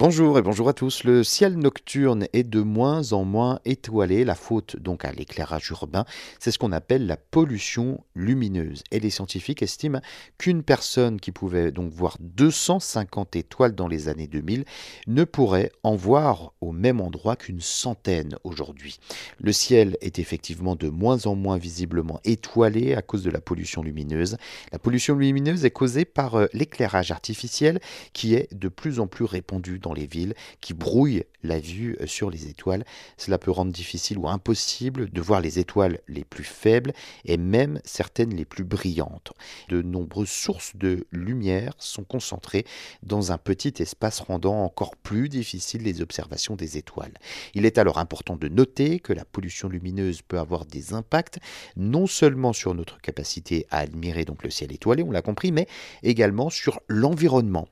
Bonjour et bonjour à tous. Le ciel nocturne est de moins en moins étoilé. La faute donc à l'éclairage urbain, c'est ce qu'on appelle la pollution lumineuse. Et les scientifiques estiment qu'une personne qui pouvait donc voir 250 étoiles dans les années 2000 ne pourrait en voir au même endroit qu'une centaine aujourd'hui. Le ciel est effectivement de moins en moins visiblement étoilé à cause de la pollution lumineuse. La pollution lumineuse est causée par euh, l'éclairage artificiel qui est de plus en plus répandu dans les villes, qui brouillent la vue euh, sur les étoiles. Cela peut rendre difficile ou impossible de voir les étoiles les plus faibles et même certaines les plus brillantes. De nombreuses sources de lumière sont concentrées dans un petit espace rendant encore plus difficile les observations des étoiles. Il est alors important de noter que la pollution lumineuse peut avoir des impacts non seulement sur notre capacité à admirer donc le ciel étoilé, on l'a compris, mais également sur l'environnement.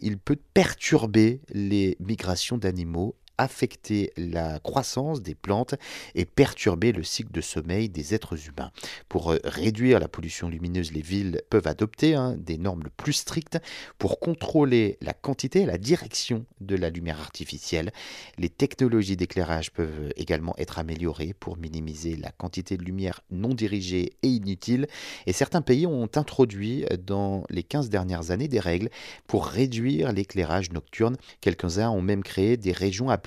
il peut perturber les migrations d'animaux affecter la croissance des plantes et perturber le cycle de sommeil des êtres humains. Pour euh, réduire la pollution lumineuse, les villes peuvent adopter hein, des normes plus strictes pour contrôler la quantité et la direction de la lumière artificielle. Les technologies d'éclairage peuvent également être améliorées pour minimiser la quantité de lumière non dirigée et inutile. Et certains pays ont introduit dans les 15 dernières années des règles pour réduire l'éclairage nocturne. Quelques-uns ont même créé des régions à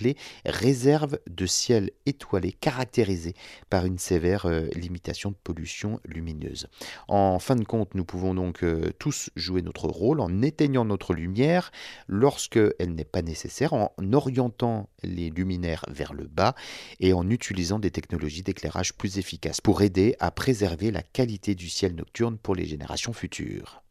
réserve de ciel étoilé caractérisée par une sévère euh, limitation de pollution lumineuse. En fin de compte, nous pouvons donc euh, tous jouer notre rôle en éteignant notre lumière lorsque elle n'est pas nécessaire, en orientant les luminaires vers le bas et en utilisant des technologies d'éclairage plus efficaces pour aider à préserver la qualité du ciel nocturne pour les générations futures.